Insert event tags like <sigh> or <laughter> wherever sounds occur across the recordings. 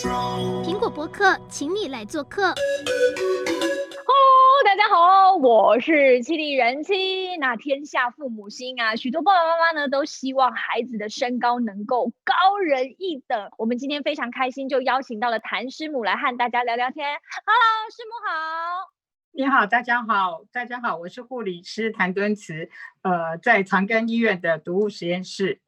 苹果博客，请你来做客。大家好，我是七里人妻。那天下父母心啊，许多爸爸妈妈呢都希望孩子的身高能够高人一等。我们今天非常开心，就邀请到了谭师母来和大家聊聊天。Hello，师母好。你好，大家好，大家好，我是护理师谭敦慈，呃，在长庚医院的毒物实验室。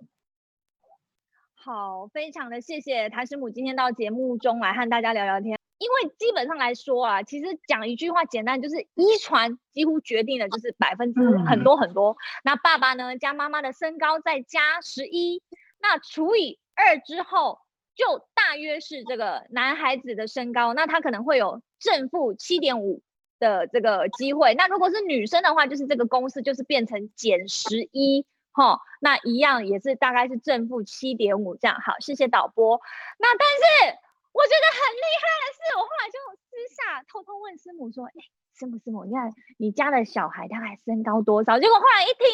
好，非常的谢谢谭师母今天到节目中来和大家聊聊天。因为基本上来说啊，其实讲一句话简单，就是遗传几乎决定了，就是百分之很多很多。嗯、那爸爸呢，加妈妈的身高再加十一，那除以二之后，就大约是这个男孩子的身高，那他可能会有正负七点五的这个机会。那如果是女生的话，就是这个公式就是变成减十一，哦，那一样也是大概是正负七点五这样。好，谢谢导播。那但是。我觉得很厉害的是，我后来就私下偷偷问师母说：“哎，师母师母，你看你家的小孩大概身高多少？”结果后来一听，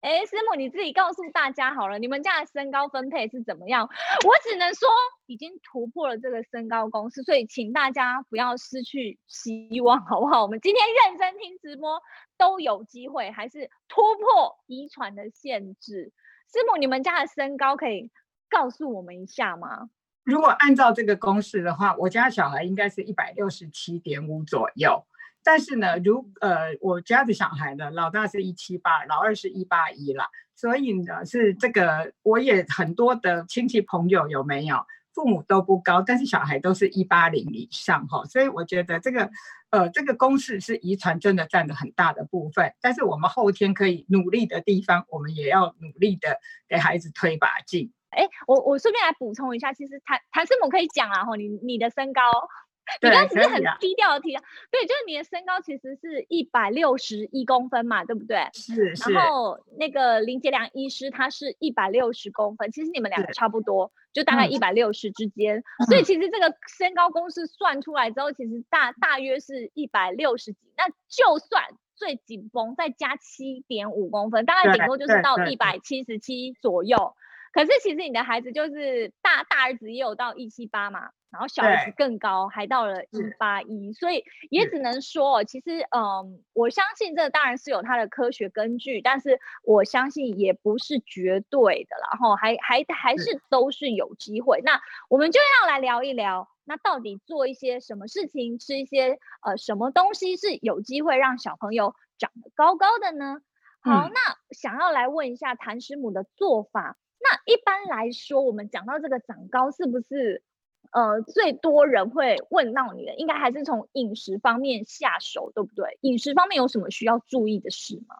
哎，师母你自己告诉大家好了，你们家的身高分配是怎么样？我只能说已经突破了这个身高公式，所以请大家不要失去希望，好不好？我们今天认真听直播都有机会，还是突破遗传的限制。师母，你们家的身高可以告诉我们一下吗？如果按照这个公式的话，我家小孩应该是一百六十七点五左右。但是呢，如呃，我家的小孩呢，老大是一七八，老二是一八一啦。所以呢，是这个我也很多的亲戚朋友有没有，父母都不高，但是小孩都是一八零以上哈。所以我觉得这个呃，这个公式是遗传真的占了很大的部分。但是我们后天可以努力的地方，我们也要努力的给孩子推把劲。哎，我我顺便来补充一下，其实谭谭师母可以讲啊，吼，你你的身高，<laughs> 你刚刚只是很低调的提，啊、对，就是你的身高其实是一百六十一公分嘛，对不对？是是。然后那个林杰良医师他是一百六十公分，其实你们两个差不多，就大概一百六十之间，嗯，所以其实这个身高公式算出来之后，其实大大约是一百六十几，那就算最紧绷再加七点五公分，大概顶多就是到一百七十七左右。可是其实你的孩子就是大大儿子也有到一七八嘛，然后小儿子更高，还到了一八一，所以也只能说，其实嗯，我相信这当然是有它的科学根据，但是我相信也不是绝对的，然后还还还是都是有机会。那我们就要来聊一聊，那到底做一些什么事情，吃一些呃什么东西是有机会让小朋友长得高高的呢？好，嗯、那想要来问一下谭师母的做法。那一般来说，我们讲到这个长高，是不是呃最多人会问到你的，应该还是从饮食方面下手，对不对？饮食方面有什么需要注意的事吗？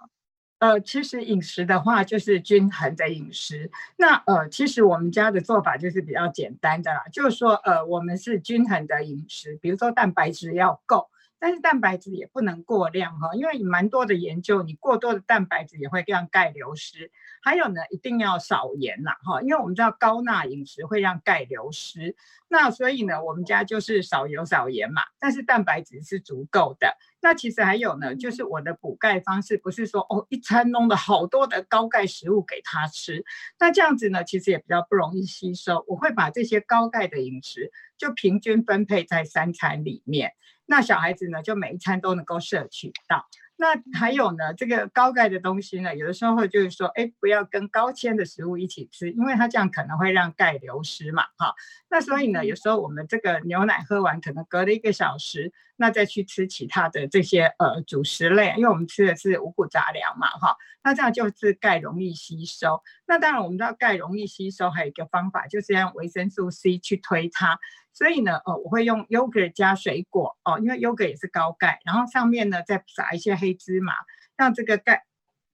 呃，其实饮食的话，就是均衡的饮食。那呃，其实我们家的做法就是比较简单的啦，就是说呃，我们是均衡的饮食，比如说蛋白质要够。但是蛋白质也不能过量哈，因为蛮多的研究，你过多的蛋白质也会让钙流失。还有呢，一定要少盐啦哈，因为我们知道高钠饮食会让钙流失。那所以呢，我们家就是少油少盐嘛，但是蛋白质是足够的。那其实还有呢，就是我的补钙方式不是说哦一餐弄了好多的高钙食物给他吃，那这样子呢，其实也比较不容易吸收。我会把这些高钙的饮食就平均分配在三餐里面。那小孩子呢，就每一餐都能够摄取到。那还有呢，这个高钙的东西呢，有的时候就是说，哎，不要跟高纤的食物一起吃，因为它这样可能会让钙流失嘛，哈。那所以呢，有时候我们这个牛奶喝完，可能隔了一个小时，那再去吃其他的这些呃主食类，因为我们吃的是五谷杂粮嘛，哈。那这样就是钙容易吸收。那当然我们知道钙容易吸收，还有一个方法就是要用维生素 C 去推它。所以呢，呃，我会用 yogurt 加水果哦，因为 yogurt 也是高钙，然后上面呢再撒一些黑芝麻，让这个钙，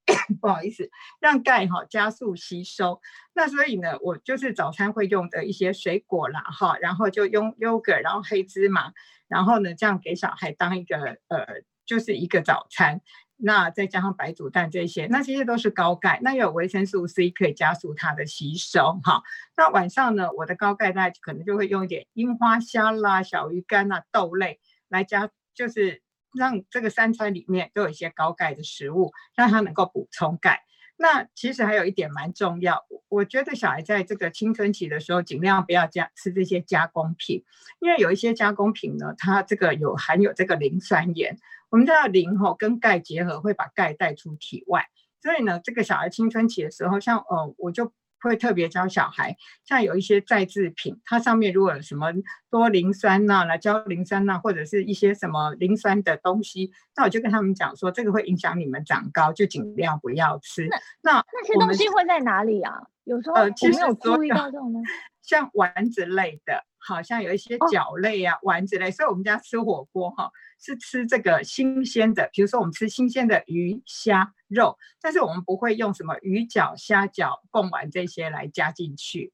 <coughs> 不好意思，让钙哈加速吸收。那所以呢，我就是早餐会用的一些水果啦哈，然后就用 yogurt，然后黑芝麻，然后呢这样给小孩当一个呃，就是一个早餐。那再加上白煮蛋这些，那这些都是高钙，那有维生素 C 可以加速它的吸收哈。那晚上呢，我的高钙大家可能就会用一点樱花虾啦、小鱼干啊、豆类来加，就是让这个三餐里面都有一些高钙的食物，让它能够补充钙。那其实还有一点蛮重要，我觉得小孩在这个青春期的时候，尽量不要加吃这些加工品，因为有一些加工品呢，它这个有含有这个磷酸盐，我们知道磷吼跟钙结合会把钙带出体外，所以呢，这个小孩青春期的时候，像呃，我就。会特别教小孩，像有一些再制品，它上面如果有什么多磷酸钠、来焦磷酸钠，或者是一些什么磷酸的东西，那我就跟他们讲说，这个会影响你们长高，就尽量不要吃。那那，那些东西会在哪里啊？有时候呃，其实没有注意到这种呢，<laughs> 像丸子类的。好像有一些饺类啊、丸子类，所以我们家吃火锅哈，是吃这个新鲜的，比如说我们吃新鲜的鱼、虾、肉，但是我们不会用什么鱼饺、虾饺、贡丸这些来加进去。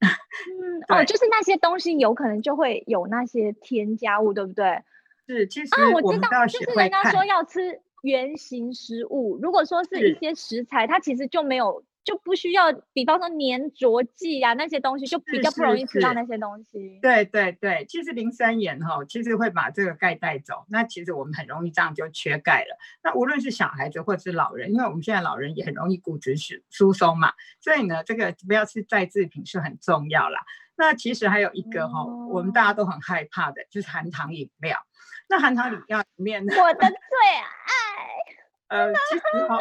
嗯，哦，就是那些东西有可能就会有那些添加物，对不对？是，其实啊，我知道，就是人家说要吃原型食物，如果说是一些食材，它其实就没有。就不需要，比方说粘着剂啊那些东西，就比较不容易吃到那些东西。对对对，其实磷酸盐哈，其实会把这个钙带走。那其实我们很容易这样就缺钙了。那无论是小孩子或者是老人，因为我们现在老人也很容易骨质疏疏松嘛，所以呢，这个不要吃再制品是很重要啦。那其实还有一个哈，哦、我们大家都很害怕的，就是含糖饮料。那含糖饮料里面呢，我的最爱。呃，其实哈。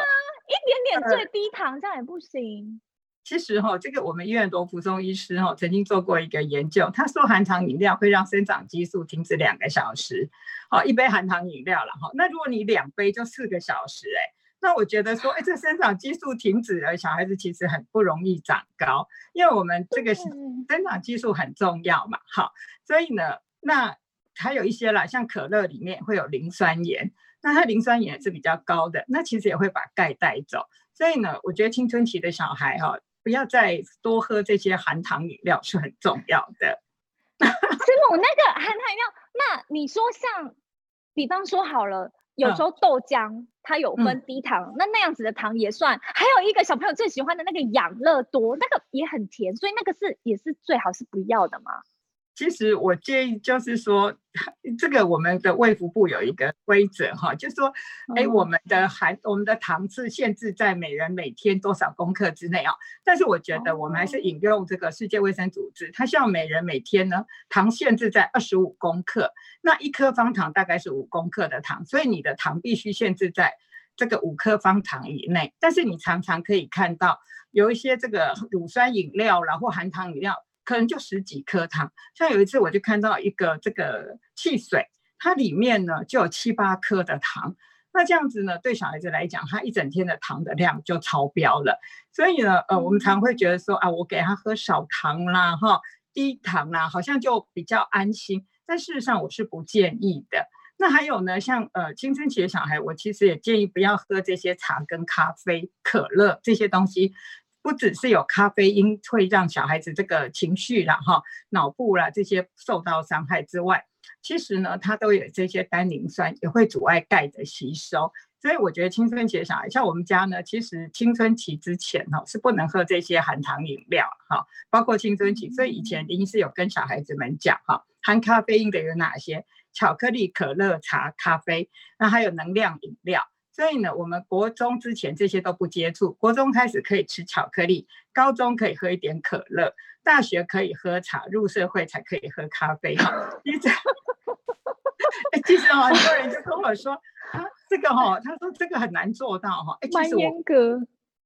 一点点最低糖这样也不行。其实哈，这个我们医院罗福松医师哈曾经做过一个研究，他说含糖饮料会让生长激素停止两个小时。好，一杯含糖饮料了哈，那如果你两杯就四个小时哎，那我觉得说哎，这生长激素停止了，小孩子其实很不容易长高，因为我们这个生长激素很重要嘛。好，所以呢，那还有一些啦，像可乐里面会有磷酸盐。那它磷酸盐是比较高的，那其实也会把钙带走。所以呢，我觉得青春期的小孩哈、哦，不要再多喝这些含糖饮料是很重要的。<laughs> 师母，那个含糖饮料，那你说像，比方说好了，有时候豆浆、嗯、它有分低糖，嗯、那那样子的糖也算。还有一个小朋友最喜欢的那个养乐多，那个也很甜，所以那个是也是最好是不要的嘛。其实我建议就是说，这个我们的卫福部有一个规则哈，就是说，哎，我们的含我们的糖是限制在每人每天多少公克之内啊。但是我觉得我们还是引用这个世界卫生组织，它希望每人每天呢糖限制在二十五公克，那一颗方糖大概是五公克的糖，所以你的糖必须限制在这个五颗方糖以内。但是你常常可以看到有一些这个乳酸饮料，然后含糖饮料。可能就十几颗糖，像有一次我就看到一个这个汽水，它里面呢就有七八颗的糖，那这样子呢对小孩子来讲，他一整天的糖的量就超标了。所以呢，呃，我们常会觉得说啊，我给他喝少糖啦，哈，低糖啦，好像就比较安心。但事实上我是不建议的。那还有呢，像呃青春期的小孩，我其实也建议不要喝这些茶跟咖啡、可乐这些东西。不只是有咖啡因会让小孩子这个情绪啦、哈脑部啦这些受到伤害之外，其实呢，它都有这些单磷酸，也会阻碍钙的吸收。所以我觉得青春期的小孩，像我们家呢，其实青春期之前哈是不能喝这些含糖饮料哈，包括青春期。所以以前林医师有跟小孩子们讲哈，含咖啡因的有哪些？巧克力、可乐、茶、咖啡，那还有能量饮料。所以呢，我们国中之前这些都不接触，国中开始可以吃巧克力，高中可以喝一点可乐，大学可以喝茶，入社会才可以喝咖啡。哈，<laughs> 其实，其实很多人就跟我说，啊，这个哈、哦，他说这个很难做到哈。哎，蛮严格。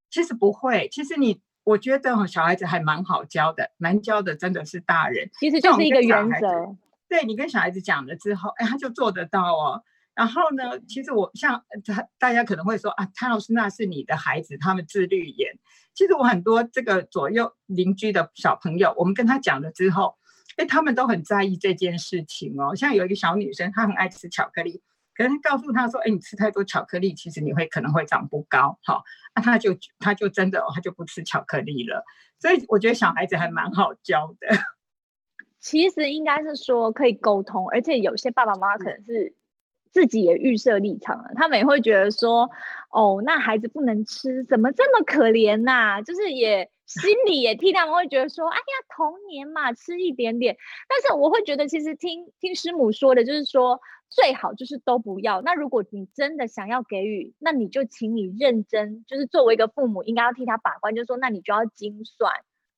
其实不会，其实你，我觉得小孩子还蛮好教的，难教的真的是大人。其实就是一个原则。对，你跟小孩子讲了之后，哎，他就做得到哦。然后呢，其实我像他，大家可能会说啊，谭老师那是你的孩子，他们自律严。其实我很多这个左右邻居的小朋友，我们跟他讲了之后，哎，他们都很在意这件事情哦。像有一个小女生，她很爱吃巧克力，可是告诉她说，哎，你吃太多巧克力，其实你会可能会长不高。好，那她就她就真的她就不吃巧克力了。所以我觉得小孩子还蛮好教的。<laughs> 其实应该是说可以沟通，而且有些爸爸妈妈可能是。自己也预设立场了，他们也会觉得说，哦，那孩子不能吃，怎么这么可怜呐、啊？就是也心里也替他们会觉得说，哎呀，童年嘛，吃一点点。但是我会觉得，其实听听师母说的，就是说最好就是都不要。那如果你真的想要给予，那你就请你认真，就是作为一个父母，应该要替他把关，就是说，那你就要精算，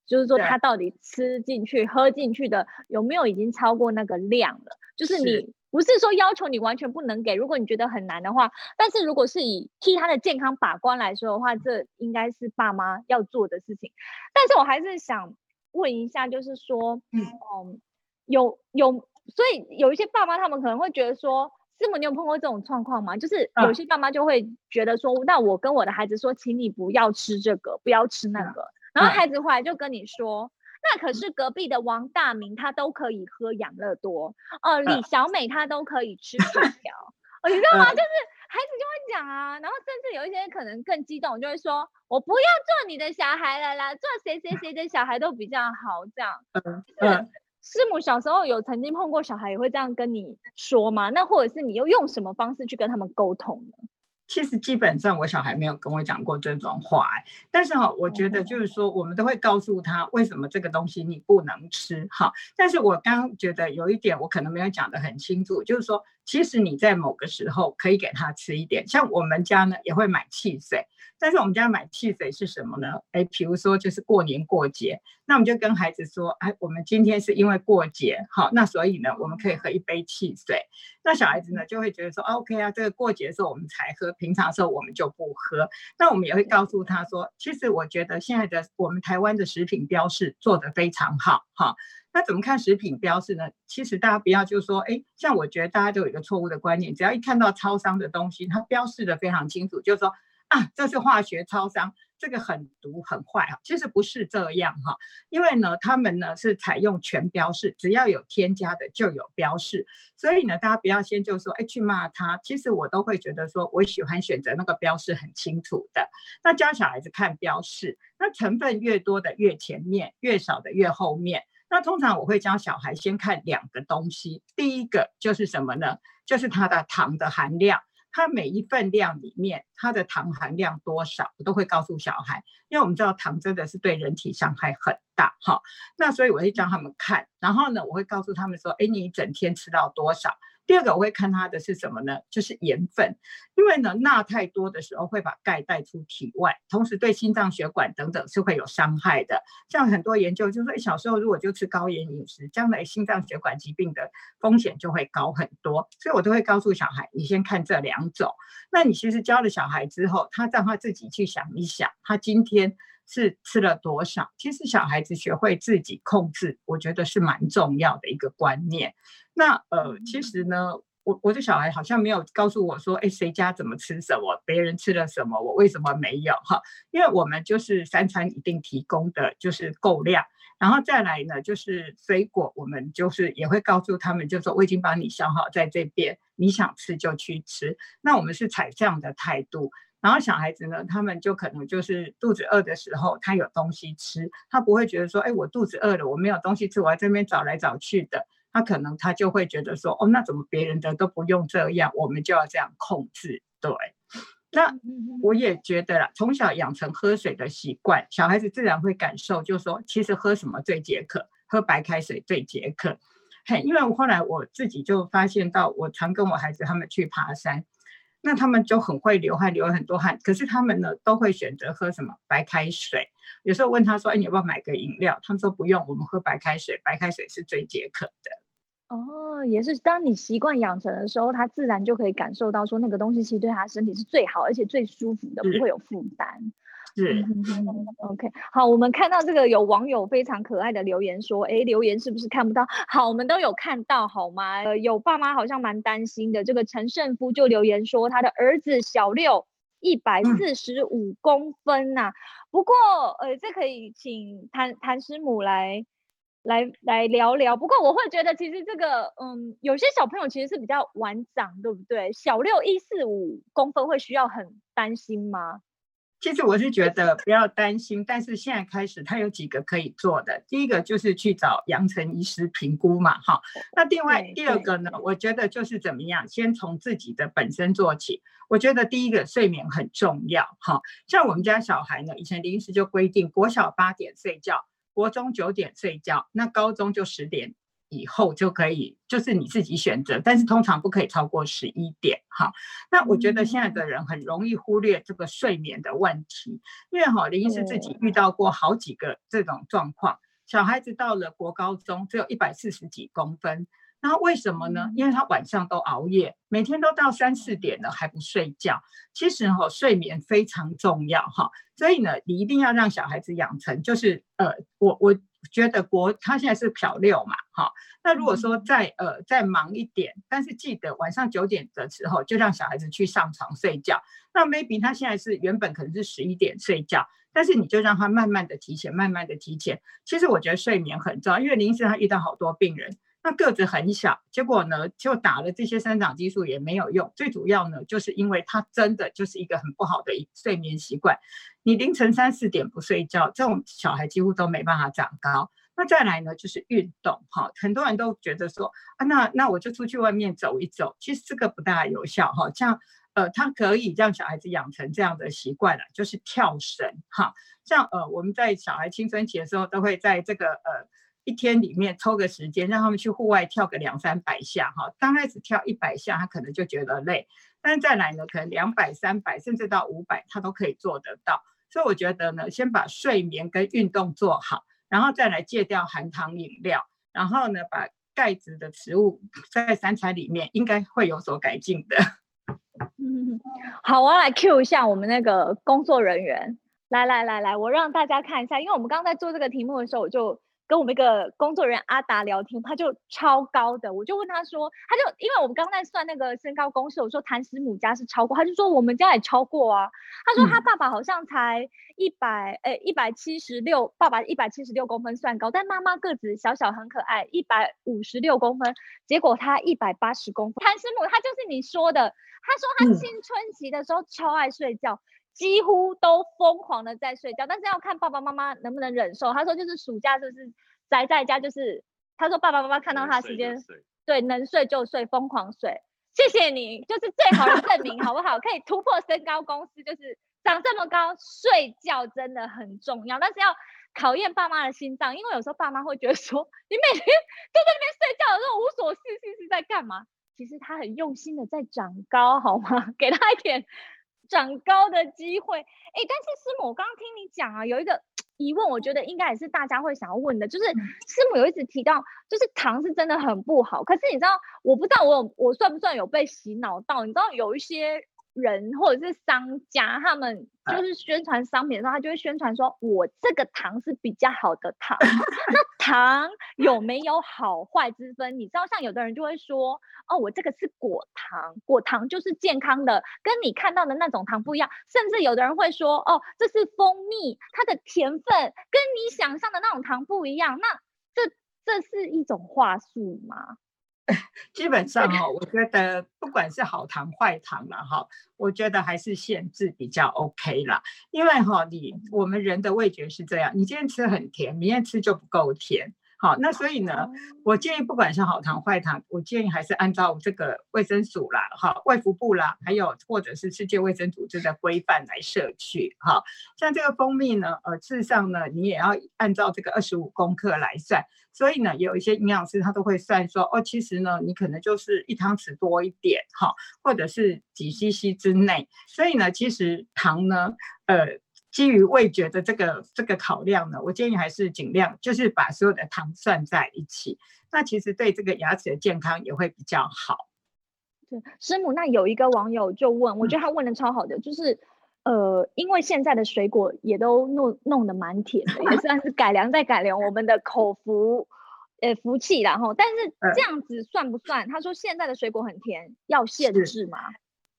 就是说他到底吃进去、喝进去的有没有已经超过那个量了，就是你。不是说要求你完全不能给，如果你觉得很难的话，但是如果是以替他的健康把关来说的话，这应该是爸妈要做的事情。但是我还是想问一下，就是说，嗯，嗯有有，所以有一些爸妈他们可能会觉得说，师母，你有碰过这种状况吗？就是有些爸妈就会觉得说，嗯、那我跟我的孩子说，请你不要吃这个，不要吃那个，嗯、然后孩子回来就跟你说。那可是隔壁的王大明，他都可以喝养乐多哦，<laughs> 李小美她都可以吃薯 <laughs> 条哦，你知道吗？就是孩子就会讲啊，然后甚至有一些可能更激动，就会说：“我不要做你的小孩了啦，做谁谁谁的小孩都比较好。”这样。嗯嗯。师母小时候有曾经碰过小孩也会这样跟你说吗？那或者是你又用什么方式去跟他们沟通呢？其实基本上我小孩没有跟我讲过这种话，但是哈，我觉得就是说，我们都会告诉他为什么这个东西你不能吃哈。但是我刚刚觉得有一点我可能没有讲得很清楚，就是说，其实你在某个时候可以给他吃一点，像我们家呢也会买汽水。但是我们家买汽水是什么呢？哎，比如说就是过年过节，那我们就跟孩子说，哎，我们今天是因为过节，好，那所以呢，我们可以喝一杯汽水。那小孩子呢就会觉得说，OK 啊，这个过节的时候我们才喝，平常的时候我们就不喝。那我们也会告诉他说，其实我觉得现在的我们台湾的食品标示做得非常好，哈。那怎么看食品标示呢？其实大家不要就说，哎，像我觉得大家都有一个错误的观念，只要一看到超商的东西，它标示的非常清楚，就是说。啊，这是化学超商，这个很毒很坏哈。其实不是这样哈，因为呢，他们呢是采用全标示，只要有添加的就有标示。所以呢，大家不要先就说，哎，去骂他。其实我都会觉得说，我喜欢选择那个标示很清楚的。那教小孩子看标示，那成分越多的越前面，越少的越后面。那通常我会教小孩先看两个东西，第一个就是什么呢？就是它的糖的含量。它每一份量里面，它的糖含量多少，我都会告诉小孩，因为我们知道糖真的是对人体伤害很大哈。那所以我会教他们看，然后呢，我会告诉他们说，哎，你一整天吃到多少？第二个我会看它的是什么呢？就是盐分，因为呢钠太多的时候会把钙带出体外，同时对心脏血管等等是会有伤害的。像很多研究就是说，小时候如果就吃高盐饮食，将来心脏血管疾病的风险就会高很多。所以我都会告诉小孩，你先看这两种。那你其实教了小孩之后，他让他自己去想一想，他今天是吃了多少？其实小孩子学会自己控制，我觉得是蛮重要的一个观念。那呃，其实呢，我我的小孩好像没有告诉我说，哎，谁家怎么吃什么，别人吃了什么，我为什么没有哈？因为我们就是三餐一定提供的就是够量，然后再来呢，就是水果，我们就是也会告诉他们，就说我已经帮你消耗在这边，你想吃就去吃。那我们是采这样的态度，然后小孩子呢，他们就可能就是肚子饿的时候，他有东西吃，他不会觉得说，哎，我肚子饿了，我没有东西吃，我在这边找来找去的。他可能他就会觉得说，哦，那怎么别人的都不用这样，我们就要这样控制？对，那我也觉得啦，从小养成喝水的习惯，小孩子自然会感受，就是说，其实喝什么最解渴？喝白开水最解渴。嘿，因为我后来我自己就发现到，我常跟我孩子他们去爬山，那他们就很会流汗，流很多汗，可是他们呢都会选择喝什么白开水。有时候问他说，哎，你要不要买个饮料？他们说不用，我们喝白开水，白开水是最解渴的。哦，也是，当你习惯养成的时候，他自然就可以感受到说那个东西其实对他身体是最好，而且最舒服的，不会有负担。是、嗯嗯、OK，好，我们看到这个有网友非常可爱的留言说，哎，留言是不是看不到？好，我们都有看到，好吗？呃，有爸妈好像蛮担心的，这个陈胜夫就留言说，他的儿子小六一百四十五公分呐、啊嗯，不过，呃，这可以请谭谭师母来。来来聊聊，不过我会觉得其实这个，嗯，有些小朋友其实是比较晚长，对不对？小六一四五公分会需要很担心吗？其实我是觉得不要担心，但是现在开始，他有几个可以做的。第一个就是去找杨晨医师评估嘛，哈。那另外第二个呢，我觉得就是怎么样，先从自己的本身做起。我觉得第一个睡眠很重要，哈。像我们家小孩呢，以前林医师就规定，国小八点睡觉，国中九点睡觉，那高中就十点。以后就可以，就是你自己选择，但是通常不可以超过十一点哈。那我觉得现在的人很容易忽略这个睡眠的问题，因为哈林医师自己遇到过好几个这种状况，小孩子到了国高中只有一百四十几公分，那为什么呢？因为他晚上都熬夜，每天都到三四点了还不睡觉。其实哈睡眠非常重要哈，所以呢你一定要让小孩子养成，就是呃我我。觉得国他现在是漂六嘛，哈，那如果说再呃再忙一点，但是记得晚上九点的时候就让小孩子去上床睡觉。那 maybe 他现在是原本可能是十一点睡觉，但是你就让他慢慢的提前，慢慢的提前。其实我觉得睡眠很重要，因为林医师他遇到好多病人。那个子很小，结果呢，就打了这些生长激素也没有用。最主要呢，就是因为他真的就是一个很不好的睡眠习惯。你凌晨三四点不睡觉，这种小孩几乎都没办法长高。那再来呢，就是运动哈，很多人都觉得说啊，那那我就出去外面走一走，其实这个不大有效哈。像呃，他可以让小孩子养成这样的习惯了，就是跳绳哈。像呃，我们在小孩青春期的时候，都会在这个呃。一天里面抽个时间，让他们去户外跳个两三百下哈。刚开始跳一百下，他可能就觉得累，但再来呢，可能两百、三百，甚至到五百，他都可以做得到。所以我觉得呢，先把睡眠跟运动做好，然后再来戒掉含糖饮料，然后呢，把钙质的食物在三餐里面，应该会有所改进的。嗯，<laughs> 好，我要来 cue 一下我们那个工作人员，来来来来，我让大家看一下，因为我们刚刚在做这个题目的时候，我就。跟我们一个工作人员阿达聊天，他就超高的，我就问他说，他就因为我们刚才算那个身高公式，我说谭师母家是超过，他就说我们家也超过啊。他说他爸爸好像才一百，诶一百七十六，爸爸一百七十六公分算高，但妈妈个子小小很可爱，一百五十六公分，结果他一百八十公分。谭师母他就是你说的，他说他青春期的时候超爱睡觉。嗯几乎都疯狂的在睡觉，但是要看爸爸妈妈能不能忍受。他说就是暑假就是宅在家，就是他说爸爸妈妈看到他的时间，对，能睡就睡，疯狂睡。谢谢你，就是最好的证明，好不好？可以突破身高公式，就是长这么高，睡觉真的很重要。但是要考验爸妈的心脏，因为有时候爸妈会觉得说，你每天都在那边睡觉的时候无所事事是在干嘛？其实他很用心的在长高，好吗？<laughs> 给他一点。长高的机会，哎，但是师母，我刚刚听你讲啊，有一个 <tsk> 疑问，我觉得应该也是大家会想要问的，就是师母有一直提到，就是糖是真的很不好，可是你知道，我不知道我有我算不算有被洗脑到？你知道有一些人或者是商家，他们就是宣传商品的时候，他就会宣传说，我这个糖是比较好的糖。<laughs> 那糖有没有好坏之分？你知道，像有的人就会说，哦，我这个是果糖，果糖就是健康的，跟你看到的那种糖不一样。甚至有的人会说，哦，这是蜂蜜，它的甜分跟你想象的那种糖不一样。那这这是一种话术吗？<laughs> 基本上哈，<laughs> 我觉得不管是好糖坏糖了哈，我觉得还是限制比较 OK 啦。因为哈，你我们人的味觉是这样，你今天吃很甜，明天吃就不够甜。好，那所以呢，我建议不管是好糖坏糖，我建议还是按照这个卫生署啦，哈，外服部啦，还有或者是世界卫生组织的规范来摄取。哈，像这个蜂蜜呢，呃，事实上呢，你也要按照这个二十五公克来算。所以呢，有一些营养师他都会算说，哦，其实呢，你可能就是一汤匙多一点，哈，或者是几 CC 之内。所以呢，其实糖呢，呃。基于味觉的这个这个考量呢，我建议还是尽量就是把所有的糖算在一起，那其实对这个牙齿的健康也会比较好。对，师母，那有一个网友就问，我觉得他问的超好的，嗯、就是呃，因为现在的水果也都弄弄得蛮甜的，也算是改良再改良我们的口福呃福气，然后但是这样子算不算？他说现在的水果很甜，要限制吗？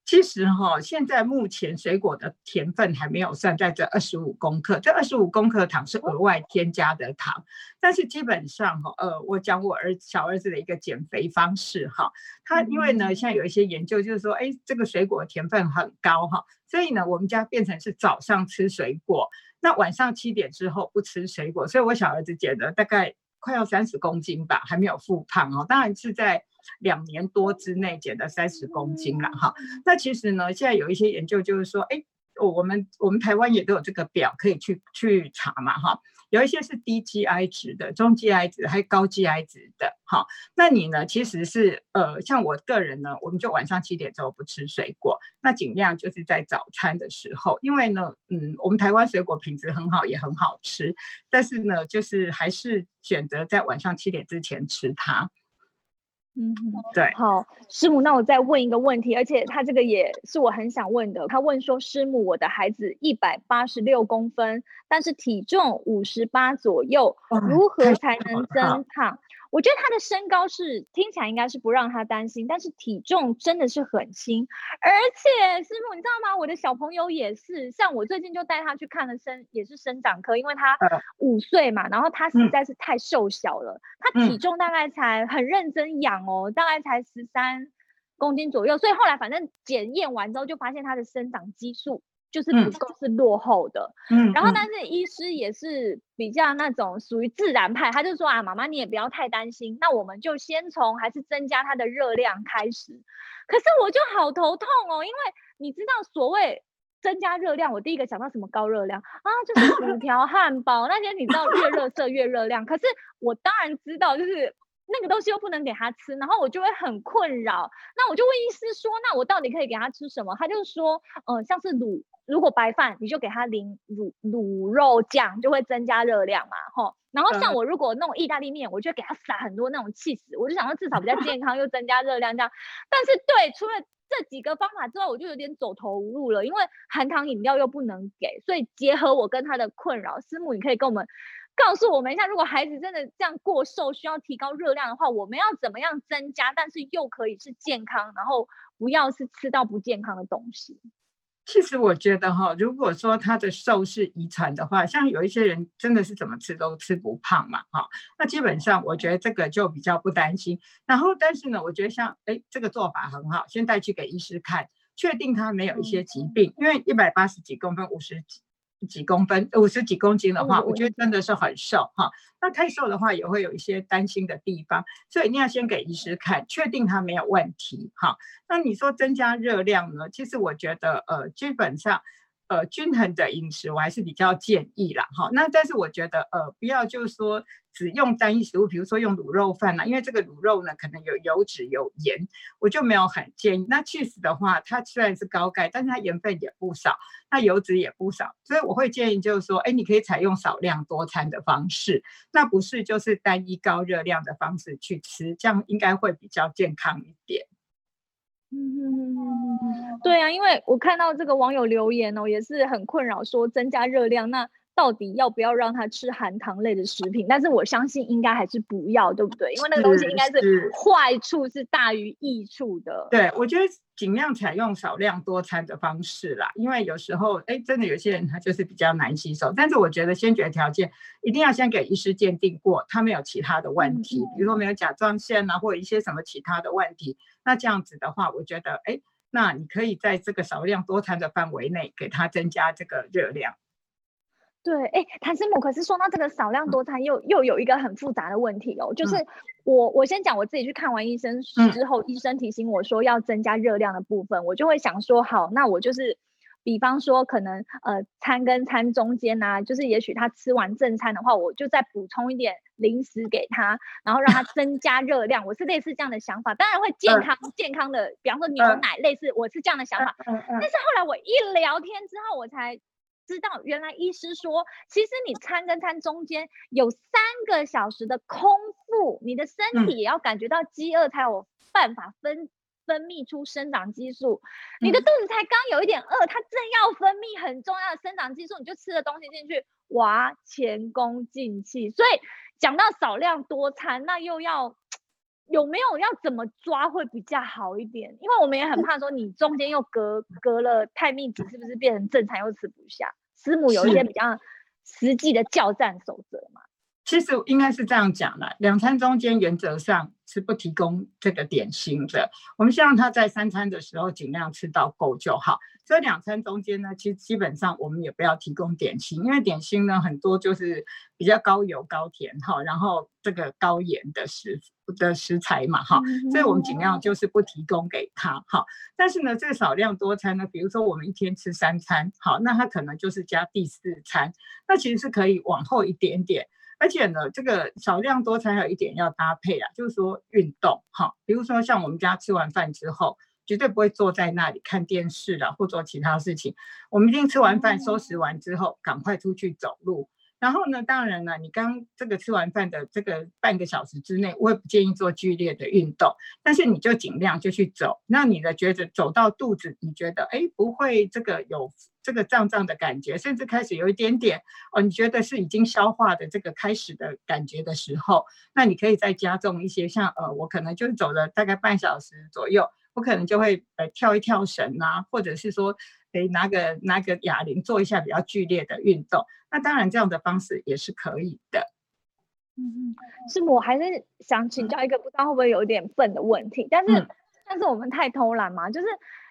其实哈，现在目前水果的甜分还没有算在这二十五公克，这二十五公克糖是额外添加的糖。但是基本上哈，呃，我讲我儿小儿子的一个减肥方式哈，他因为呢，现在有一些研究就是说，哎，这个水果甜分很高哈，所以呢，我们家变成是早上吃水果，那晚上七点之后不吃水果，所以我小儿子减了大概快要三十公斤吧，还没有复胖哦，当然是在。两年多之内减了三十公斤了哈，那其实呢，现在有一些研究就是说，哎，我们我们台湾也都有这个表可以去去查嘛哈，有一些是低 GI 值的、中 GI 值还有高 GI 值的哈，那你呢，其实是呃，像我个人呢，我们就晚上七点之后不吃水果，那尽量就是在早餐的时候，因为呢，嗯，我们台湾水果品质很好，也很好吃，但是呢，就是还是选择在晚上七点之前吃它。嗯，对，好，师母，那我再问一个问题，而且他这个也是我很想问的。他问说，师母，我的孩子一百八十六公分，但是体重五十八左右，如何才能增胖？我觉得他的身高是听起来应该是不让他担心，但是体重真的是很轻，而且师傅你知道吗？我的小朋友也是，像我最近就带他去看了生，也是生长科，因为他五岁嘛，然后他实在是太瘦小了，他体重大概才很认真养哦，大概才十三公斤左右，所以后来反正检验完之后就发现他的生长激素。就是不够是落后的，嗯，然后但是医师也是比较那种属于自然派，他就说啊，妈妈你也不要太担心，那我们就先从还是增加它的热量开始。可是我就好头痛哦，因为你知道所谓增加热量，我第一个想到什么高热量啊，就是薯条、汉堡那些，你知道越热色越热量。可是我当然知道，就是。那个东西又不能给他吃，然后我就会很困扰。那我就问医师说：“那我到底可以给他吃什么？”他就说：“嗯、呃，像是卤，如果白饭你就给他淋卤卤肉酱，就会增加热量嘛，吼。然后像我如果弄意大利面，我就给他撒很多那种气死，我就想说至少比较健康又增加热量这样。但是对，除了这几个方法之外，我就有点走投无路了，因为含糖饮料又不能给，所以结合我跟他的困扰，师母你可以跟我们。告诉我们一下，如果孩子真的这样过瘦，需要提高热量的话，我们要怎么样增加，但是又可以是健康，然后不要是吃到不健康的东西。其实我觉得哈，如果说他的瘦是遗传的话，像有一些人真的是怎么吃都吃不胖嘛，哈，那基本上我觉得这个就比较不担心。然后，但是呢，我觉得像哎，这个做法很好，先带去给医师看，确定他没有一些疾病，因为一百八十几公分，五十几。公分，五十几公斤的话，我觉得真的是很瘦哈。那太瘦的话，也会有一些担心的地方，所以一定要先给医师看，确定他没有问题哈。那你说增加热量呢？其实我觉得，呃，基本上。呃，均衡的饮食我还是比较建议啦，哈。那但是我觉得，呃，不要就是说只用单一食物，比如说用卤肉饭啦，因为这个卤肉呢可能有油脂有盐，我就没有很建议。那 cheese 的话，它虽然是高钙，但是它盐分也不少，那油脂也不少，所以我会建议就是说，哎，你可以采用少量多餐的方式，那不是就是单一高热量的方式去吃，这样应该会比较健康一点。嗯，对啊，因为我看到这个网友留言哦，也是很困扰，说增加热量，那到底要不要让他吃含糖类的食品？但是我相信应该还是不要，对不对？因为那个东西应该是坏处是大于益处的。对，我觉得尽量采用少量多餐的方式啦，因为有时候哎，真的有些人他就是比较难吸收。但是我觉得先决条件一定要先给医师鉴定过，他没有其他的问题，嗯、比如说没有甲状腺啊，或者一些什么其他的问题。那这样子的话，我觉得，哎，那你可以在这个少量多餐的范围内，给它增加这个热量。对，哎，谭师母，可是说到这个少量多餐又，又又有一个很复杂的问题哦，就是我我先讲我自己去看完医生之后，嗯、医生提醒我说要增加热量的部分，我就会想说，好，那我就是。比方说，可能呃餐跟餐中间呐、啊，就是也许他吃完正餐的话，我就再补充一点零食给他，然后让他 <laughs> 增加热量。我是类似这样的想法，当然会健康、呃、健康的，比方说牛奶类似，我是这样的想法。但是后来我一聊天之后，我才知道，原来医师说，其实你餐跟餐中间有三个小时的空腹，你的身体也要感觉到饥饿才有办法分。分泌出生长激素，你的肚子才刚有一点饿，它正要分泌很重要的生长激素，你就吃了东西进去，哇，前功尽弃。所以讲到少量多餐，那又要有没有要怎么抓会比较好一点？因为我们也很怕说你中间又隔隔了太密集，是不是变成正餐又吃不下？师母有一些比较实际的教战守则嘛？其实应该是这样讲的，两餐中间原则上是不提供这个点心的。我们希望他在三餐的时候尽量吃到够就好。这两餐中间呢，其实基本上我们也不要提供点心，因为点心呢很多就是比较高油高甜哈，然后这个高盐的食的食材嘛哈，所以我们尽量就是不提供给他哈。但是呢，这个少量多餐呢，比如说我们一天吃三餐，好，那他可能就是加第四餐，那其实是可以往后一点点。而且呢，这个少量多餐有一点要搭配啊，就是说运动哈，比如说像我们家吃完饭之后，绝对不会坐在那里看电视了或做其他事情，我们一定吃完饭收拾完之后，赶快出去走路。然后呢，当然了，你刚这个吃完饭的这个半个小时之内，我也不建议做剧烈的运动，但是你就尽量就去走，那你的觉得走到肚子，你觉得哎不会这个有这个胀胀的感觉，甚至开始有一点点哦，你觉得是已经消化的这个开始的感觉的时候，那你可以再加重一些，像呃我可能就是走了大概半小时左右，我可能就会呃跳一跳绳啊，或者是说。可以拿个拿个哑铃做一下比较剧烈的运动，那当然这样的方式也是可以的。嗯嗯，师母，我还是想请教一个不知道会不会有点笨的问题，但是、嗯、但是我们太偷懒嘛，就是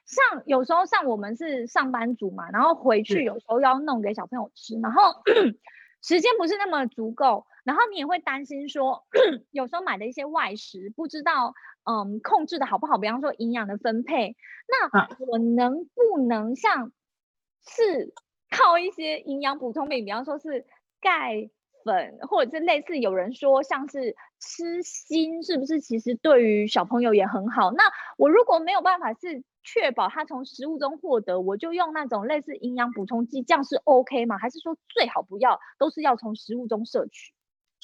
像有时候像我们是上班族嘛，然后回去有时候要弄给小朋友吃，然后 <clears throat> 时间不是那么足够，然后你也会担心说 <clears throat> 有时候买的一些外食不知道。嗯，控制的好不好？比方说营养的分配，那我能不能像是靠一些营养补充品，比方说是钙粉，或者是类似有人说像是吃锌，是不是其实对于小朋友也很好？那我如果没有办法是确保他从食物中获得，我就用那种类似营养补充剂，这样是 OK 吗？还是说最好不要，都是要从食物中摄取？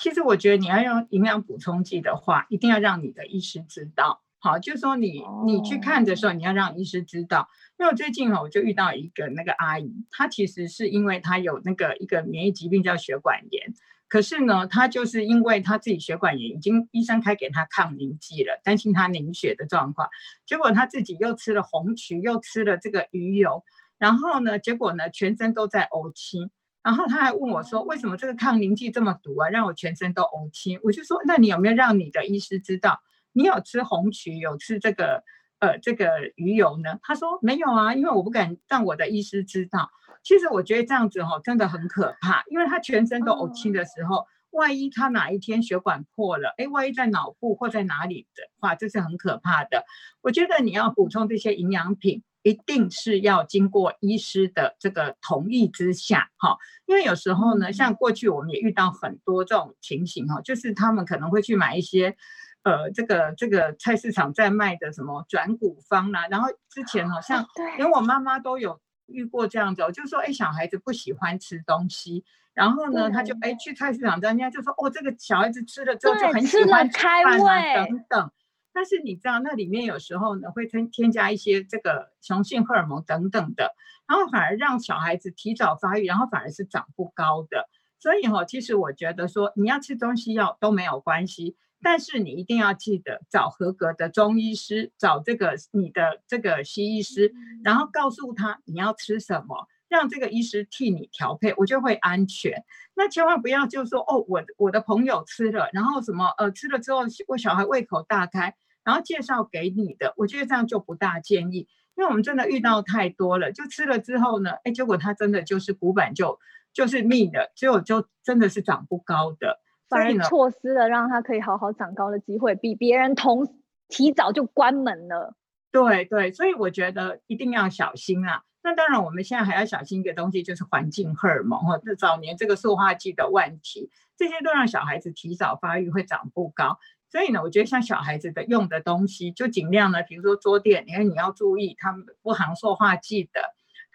其实我觉得你要用营养补充剂的话，一定要让你的医师知道。好，就是说你你去看的时候，你要让医师知道。因为我最近哦，我就遇到一个那个阿姨，她其实是因为她有那个一个免疫疾病叫血管炎，可是呢，她就是因为她自己血管炎，已经医生开给她抗凝剂了，担心她凝血的状况，结果她自己又吃了红曲，又吃了这个鱼油，然后呢，结果呢，全身都在呕青。然后他还问我说：“为什么这个抗凝剂这么毒啊？让我全身都呕青。”我就说：“那你有没有让你的医师知道你有吃红曲，有吃这个呃这个鱼油呢？”他说：“没有啊，因为我不敢让我的医师知道。”其实我觉得这样子哈、哦、真的很可怕，因为他全身都呕青的时候，万一他哪一天血管破了，哎，万一在脑部或在哪里的话，这是很可怕的。我觉得你要补充这些营养品。一定是要经过医师的这个同意之下，哈，因为有时候呢，像过去我们也遇到很多这种情形，哈，就是他们可能会去买一些，呃，这个这个菜市场在卖的什么转骨方啦，然后之前好像连我妈妈都有遇过这样子，就是说，哎，小孩子不喜欢吃东西，然后呢，他就哎去菜市场，人家就说，哦，这个小孩子吃了之后就很喜欢吃饭啊，等等。但是你知道，那里面有时候呢会添添加一些这个雄性荷尔蒙等等的，然后反而让小孩子提早发育，然后反而是长不高的。所以哈，其实我觉得说你要吃东西药都没有关系，但是你一定要记得找合格的中医师，找这个你的这个西医师，然后告诉他你要吃什么，让这个医师替你调配，我就会安全。那千万不要就说哦，我我的朋友吃了，然后什么呃吃了之后我小孩胃口大开。然后介绍给你的，我觉得这样就不大建议，因为我们真的遇到太多了，就吃了之后呢，哎，结果他真的就是骨板就就是密的，结果就真的是长不高的，反而错失了让他可以好好长高的机会，比别人同提早就关门了。对对，所以我觉得一定要小心啊。那当然，我们现在还要小心一个东西，就是环境荷尔蒙或者早年这个塑化剂的问题，这些都让小孩子提早发育会长不高。所以呢，我觉得像小孩子的用的东西，就尽量呢，比如说桌垫，因为你要注意它不含塑化剂的；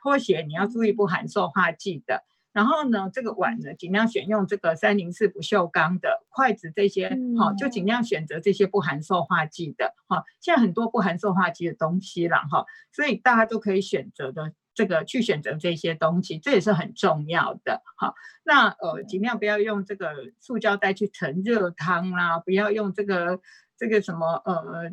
拖鞋你要注意不含塑化剂的。然后呢，这个碗呢，尽量选用这个三零四不锈钢的筷子，这些好，就尽量选择这些不含塑化剂的。哈，现在很多不含塑化剂的东西了哈，所以大家都可以选择的。这个去选择这些东西，这也是很重要的。哈，那呃，尽量不要用这个塑胶袋去盛热汤啦，不要用这个这个什么呃，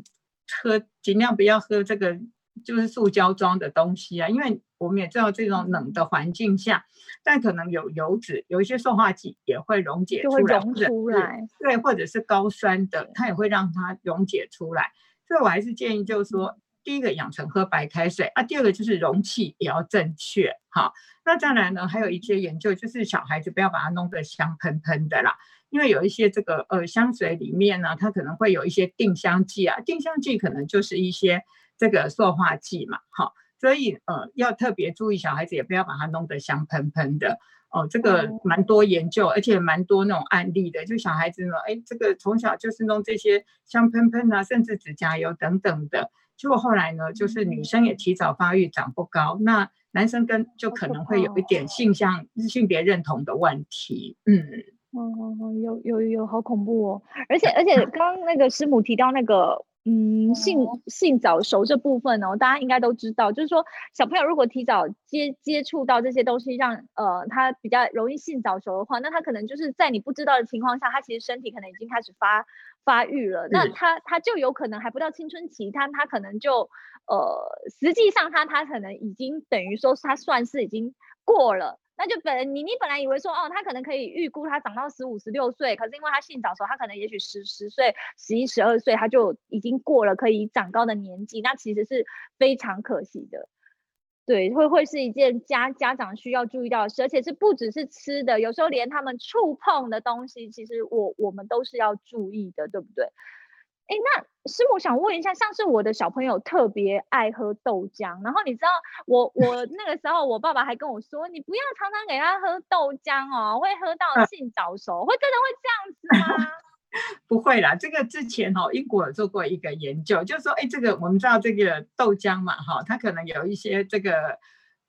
喝尽量不要喝这个就是塑胶装的东西啊，因为我们也知道这种冷的环境下，但可能有油脂，有一些塑化剂也会溶解出来，溶出来，对，或者是高酸的，它也会让它溶解出来。所以我还是建议就是说，第一个养成喝白开水啊，第二个就是容器也要正确，好，那再来呢，还有一些研究就是小孩子不要把它弄得香喷喷的啦。因为有一些这个呃香水里面呢，它可能会有一些定香剂啊，定香剂可能就是一些这个塑化剂嘛，好，所以呃要特别注意，小孩子也不要把它弄得香喷喷的哦。这个蛮多研究，而且蛮多那种案例的，就小孩子呢，哎，这个从小就是弄这些香喷喷啊，甚至指甲油等等的，结果后来呢，就是女生也提早发育，长不高，那男生跟就可能会有一点性向性别认同的问题，嗯。哦哦哦，有有有，好恐怖哦！而且而且，<laughs> 刚刚那个师母提到那个，嗯，性性早熟这部分哦，大家应该都知道，就是说小朋友如果提早接接触到这些东西，让呃他比较容易性早熟的话，那他可能就是在你不知道的情况下，他其实身体可能已经开始发发育了，那他他就有可能还不到青春期，他他可能就呃，实际上他他可能已经等于说他算是已经过了。那就本你你本来以为说哦，他可能可以预估他长到十五十六岁，可是因为他性早熟，他可能也许十十岁、十一十二岁，他就已经过了可以长高的年纪，那其实是非常可惜的。对，会会是一件家家长需要注意到的事，而且是不只是吃的，有时候连他们触碰的东西，其实我我们都是要注意的，对不对？哎，那师母想问一下，像是我的小朋友特别爱喝豆浆，然后你知道我我那个时候我爸爸还跟我说，你不要常常给他喝豆浆哦，会喝到性早熟，啊、会真的会这样子吗？<laughs> 不会啦，这个之前哈、哦、英国有做过一个研究，就是说，哎，这个我们知道这个豆浆嘛，哈、哦，它可能有一些这个。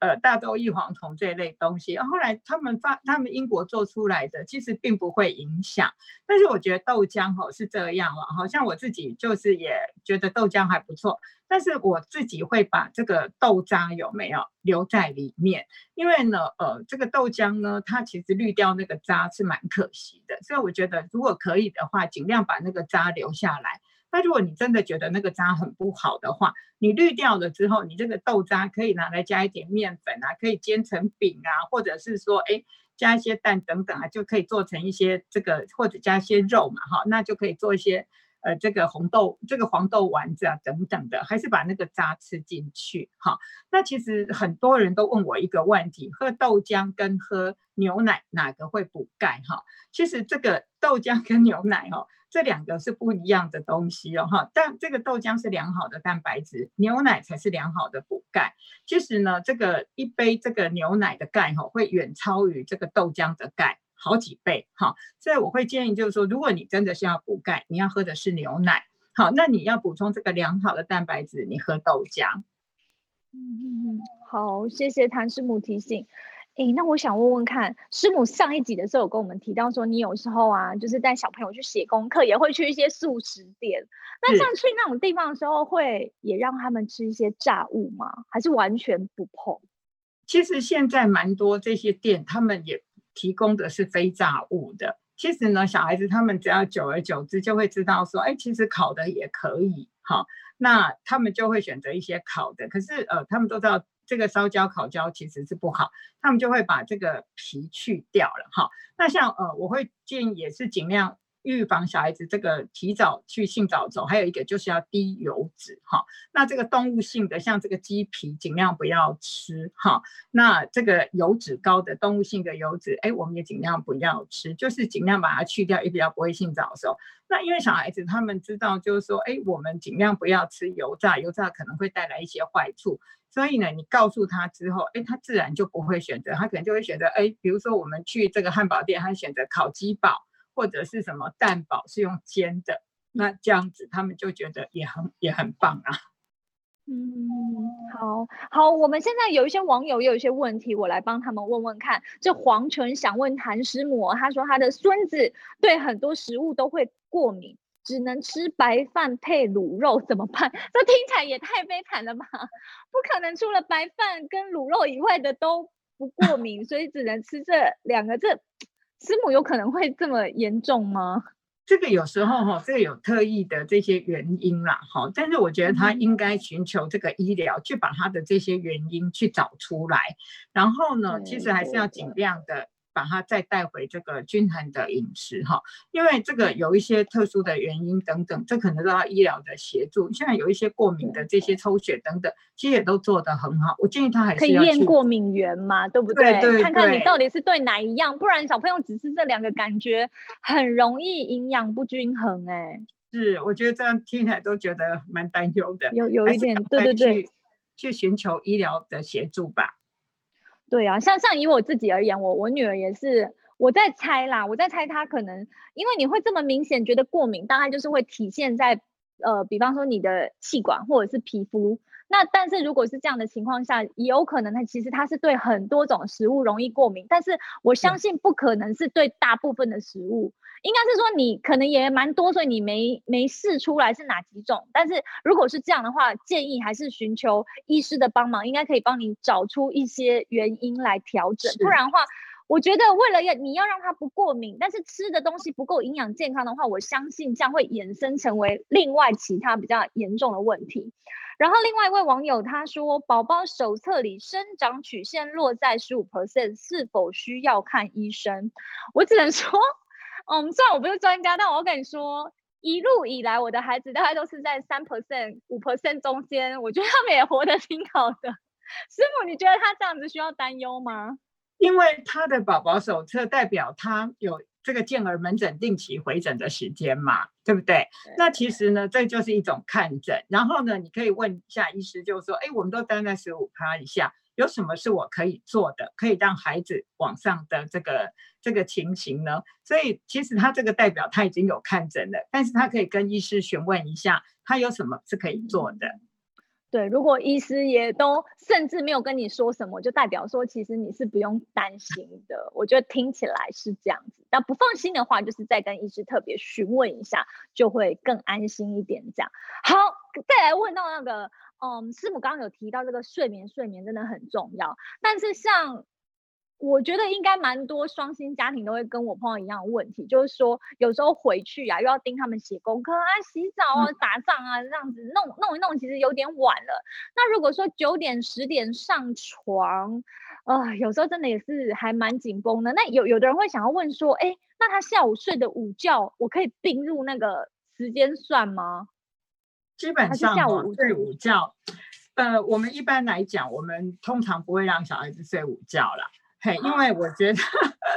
呃，大豆异黄酮这一类东西，后来他们发，他们英国做出来的其实并不会影响。但是我觉得豆浆吼是这样了，好像我自己就是也觉得豆浆还不错，但是我自己会把这个豆渣有没有留在里面，因为呢，呃，这个豆浆呢，它其实滤掉那个渣是蛮可惜的，所以我觉得如果可以的话，尽量把那个渣留下来。那如果你真的觉得那个渣很不好的话，你滤掉了之后，你这个豆渣可以拿来加一点面粉啊，可以煎成饼啊，或者是说，哎，加一些蛋等等啊，就可以做成一些这个，或者加一些肉嘛，哈，那就可以做一些呃这个红豆这个黄豆丸子啊等等的，还是把那个渣吃进去，哈。那其实很多人都问我一个问题：喝豆浆跟喝牛奶哪个会补钙？哈，其实这个豆浆跟牛奶哈。这两个是不一样的东西哦，哈，但这个豆浆是良好的蛋白质，牛奶才是良好的补钙。其实呢，这个一杯这个牛奶的钙哈，会远超于这个豆浆的钙好几倍，哈。所以我会建议就是说，如果你真的是要补钙，你要喝的是牛奶，好，那你要补充这个良好的蛋白质，你喝豆浆。嗯嗯嗯，好，谢谢谭师母提醒。哎，那我想问问看，师母上一集的时候有跟我们提到说，你有时候啊，就是带小朋友去写功课，也会去一些素食店。那像去那种地方的时候，会也让他们吃一些炸物吗？还是完全不碰？其实现在蛮多这些店，他们也提供的是非炸物的。其实呢，小孩子他们只要久而久之就会知道说，哎，其实烤的也可以，好，那他们就会选择一些烤的。可是呃，他们都知道。这个烧焦、烤焦其实是不好，他们就会把这个皮去掉了哈。那像呃，我会建议也是尽量预防小孩子这个提早去性早熟，还有一个就是要低油脂哈。那这个动物性的像这个鸡皮尽量不要吃哈。那这个油脂高的动物性的油脂，哎，我们也尽量不要吃，就是尽量把它去掉，也比较不会性早熟。那因为小孩子他们知道就是说，哎，我们尽量不要吃油炸，油炸可能会带来一些坏处。所以呢，你告诉他之后，哎，他自然就不会选择，他可能就会选择，哎，比如说我们去这个汉堡店，他选择烤鸡堡或者是什么蛋堡是用煎的，那这样子他们就觉得也很也很棒啊。嗯，好好，我们现在有一些网友也有一些问题，我来帮他们问问看。这黄纯想问谭师母，他说他的孙子对很多食物都会过敏。只能吃白饭配卤肉怎么办？<laughs> 这听起来也太悲惨了吧！不可能除了白饭跟卤肉以外的都不过敏，所以只能吃这两个。这师母有可能会这么严重吗？这个有时候哈，这个有特异的这些原因啦，哈，但是我觉得他应该寻求这个医疗，去把他的这些原因去找出来，然后呢，其实还是要尽量的。把它再带回这个均衡的饮食哈，因为这个有一些特殊的原因等等，这可能都要医疗的协助。现在有一些过敏的这些抽血等等，其实也都做得很好。我建议他还可以验过敏源嘛，对不对？对对对，看看你到底是对哪一样，不然小朋友只是这两个感觉很容易营养不均衡哎、欸。是，我觉得这样听起来都觉得蛮担忧的，有有一点，对对对，去寻求医疗的协助吧。对啊，像像以我自己而言，我我女儿也是，我在猜啦，我在猜她可能，因为你会这么明显觉得过敏，大概就是会体现在，呃，比方说你的气管或者是皮肤。那但是如果是这样的情况下，也有可能他其实他是对很多种食物容易过敏，但是我相信不可能是对大部分的食物，应该是说你可能也蛮多，所以你没没试出来是哪几种。但是如果是这样的话，建议还是寻求医师的帮忙，应该可以帮你找出一些原因来调整，不然的话。我觉得为了要你要让他不过敏，但是吃的东西不够营养健康的话，我相信将会衍生成为另外其他比较严重的问题。然后另外一位网友他说，宝宝手册里生长曲线落在十五 percent，是否需要看医生？我只能说，嗯，虽然我不是专家，但我要跟你说，一路以来我的孩子大概都是在三 percent、五 percent 中间，我觉得他们也活得挺好的。师傅，你觉得他这样子需要担忧吗？因为他的宝宝手册代表他有这个健儿门诊定期回诊的时间嘛，对不对？对。那其实呢，这就是一种看诊。然后呢，你可以问一下医师，就是说，哎，我们都待在十五趴以下，有什么是我可以做的，可以让孩子往上的这个这个情形呢？所以其实他这个代表他已经有看诊了，但是他可以跟医师询问一下，他有什么是可以做的。对，如果医师也都甚至没有跟你说什么，就代表说其实你是不用担心的。我觉得听起来是这样子，但不放心的话，就是再跟医师特别询问一下，就会更安心一点。这样好，再来问到那个，嗯，师母刚刚有提到这个睡眠，睡眠真的很重要，但是像。我觉得应该蛮多双薪家庭都会跟我碰到一样的问题，就是说有时候回去呀、啊，又要盯他们写功课啊、洗澡啊、打仗啊这样子弄弄一弄，其实有点晚了。那如果说九点十点上床，啊、呃，有时候真的也是还蛮紧绷的。那有有的人会想要问说，哎，那他下午睡的午觉，我可以并入那个时间算吗？基本上下午睡午觉，呃，我们一般来讲，我们通常不会让小孩子睡午觉啦。嘿，因为我觉得，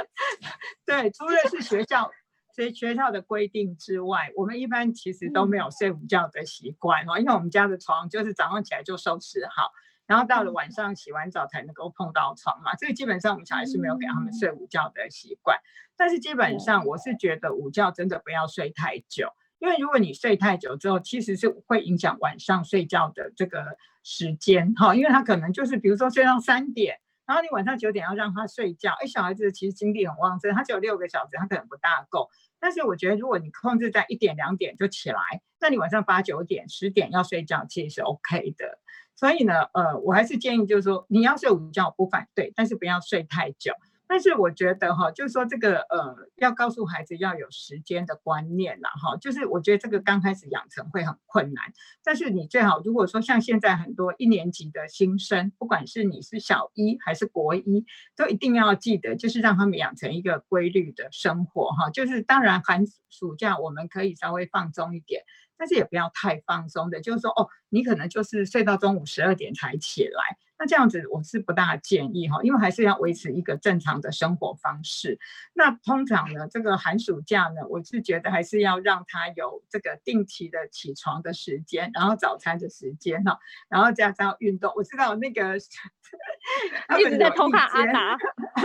<laughs> 对，除了是学校，所以学校的规定之外，我们一般其实都没有睡午觉的习惯哦。因为我们家的床就是早上起来就收拾好，然后到了晚上洗完澡才能够碰到床嘛，所以基本上我们小孩是没有给他们睡午觉的习惯。但是基本上我是觉得午觉真的不要睡太久，因为如果你睡太久之后，其实是会影响晚上睡觉的这个时间哈，因为他可能就是比如说睡到三点。然后你晚上九点要让他睡觉，哎，小孩子其实精力很旺盛，他只有六个小时，他可能不大够。但是我觉得，如果你控制在一点两点就起来，那你晚上八九点十点要睡觉，其实是 OK 的。所以呢，呃，我还是建议就是说，你要睡午觉不反对，但是不要睡太久。但是我觉得哈，就是说这个呃，要告诉孩子要有时间的观念啦哈，就是我觉得这个刚开始养成会很困难。但是你最好如果说像现在很多一年级的新生，不管是你是小一还是国一，都一定要记得，就是让他们养成一个规律的生活哈。就是当然寒暑假我们可以稍微放松一点。但是也不要太放松的，就是说哦，你可能就是睡到中午十二点才起来，那这样子我是不大建议哈，因为还是要维持一个正常的生活方式。那通常呢，这个寒暑假呢，我是觉得还是要让他有这个定期的起床的时间，然后早餐的时间哈，然后加上运动。我知道那个一直在偷看阿达，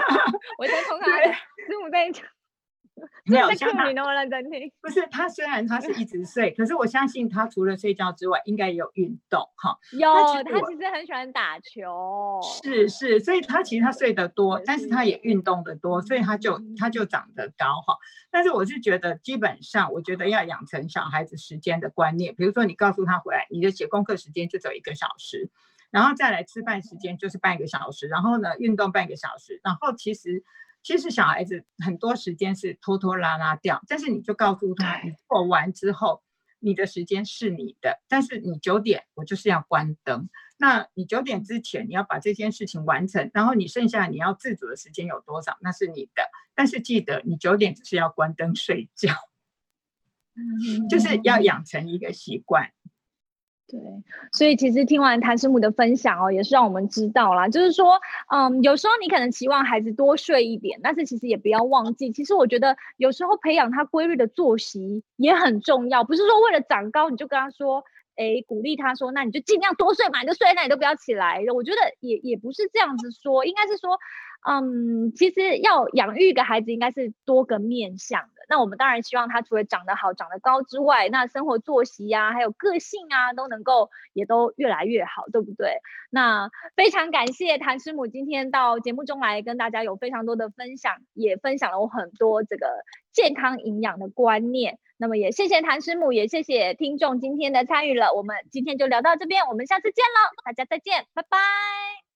<laughs> 我在偷看阿达，师母在讲。<laughs> 没有像他，不是他，虽然他是一直睡，可是我相信他除了睡觉之外，应该也有运动哈。有，他其实很喜欢打球。是是，所以他其实他睡得多，但是他也运动得多，所以他就他就长得高哈。但是我是觉得，基本上我觉得要养成小孩子时间的观念，比如说你告诉他回来，你的写功课时间就只有一个小时，然后再来吃饭时间就是半个小时，然后呢运动半个小时，然后其实。其实小孩子很多时间是拖拖拉拉掉，但是你就告诉他，你做完之后，你的时间是你的，但是你九点我就是要关灯。那你九点之前你要把这件事情完成，然后你剩下你要自主的时间有多少，那是你的。但是记得你九点只是要关灯睡觉，就是要养成一个习惯。对，所以其实听完谭师母的分享哦，也是让我们知道啦，就是说，嗯，有时候你可能期望孩子多睡一点，但是其实也不要忘记，其实我觉得有时候培养他规律的作息也很重要，不是说为了长高你就跟他说，哎，鼓励他说，那你就尽量多睡嘛，你就睡，那你都不要起来。我觉得也也不是这样子说，应该是说，嗯，其实要养育一个孩子，应该是多个面向的。那我们当然希望他除了长得好、长得高之外，那生活作息呀、啊，还有个性啊，都能够也都越来越好，对不对？那非常感谢谭师母今天到节目中来跟大家有非常多的分享，也分享了我很多这个健康营养的观念。那么也谢谢谭师母，也谢谢听众今天的参与了。我们今天就聊到这边，我们下次见喽，大家再见，拜拜。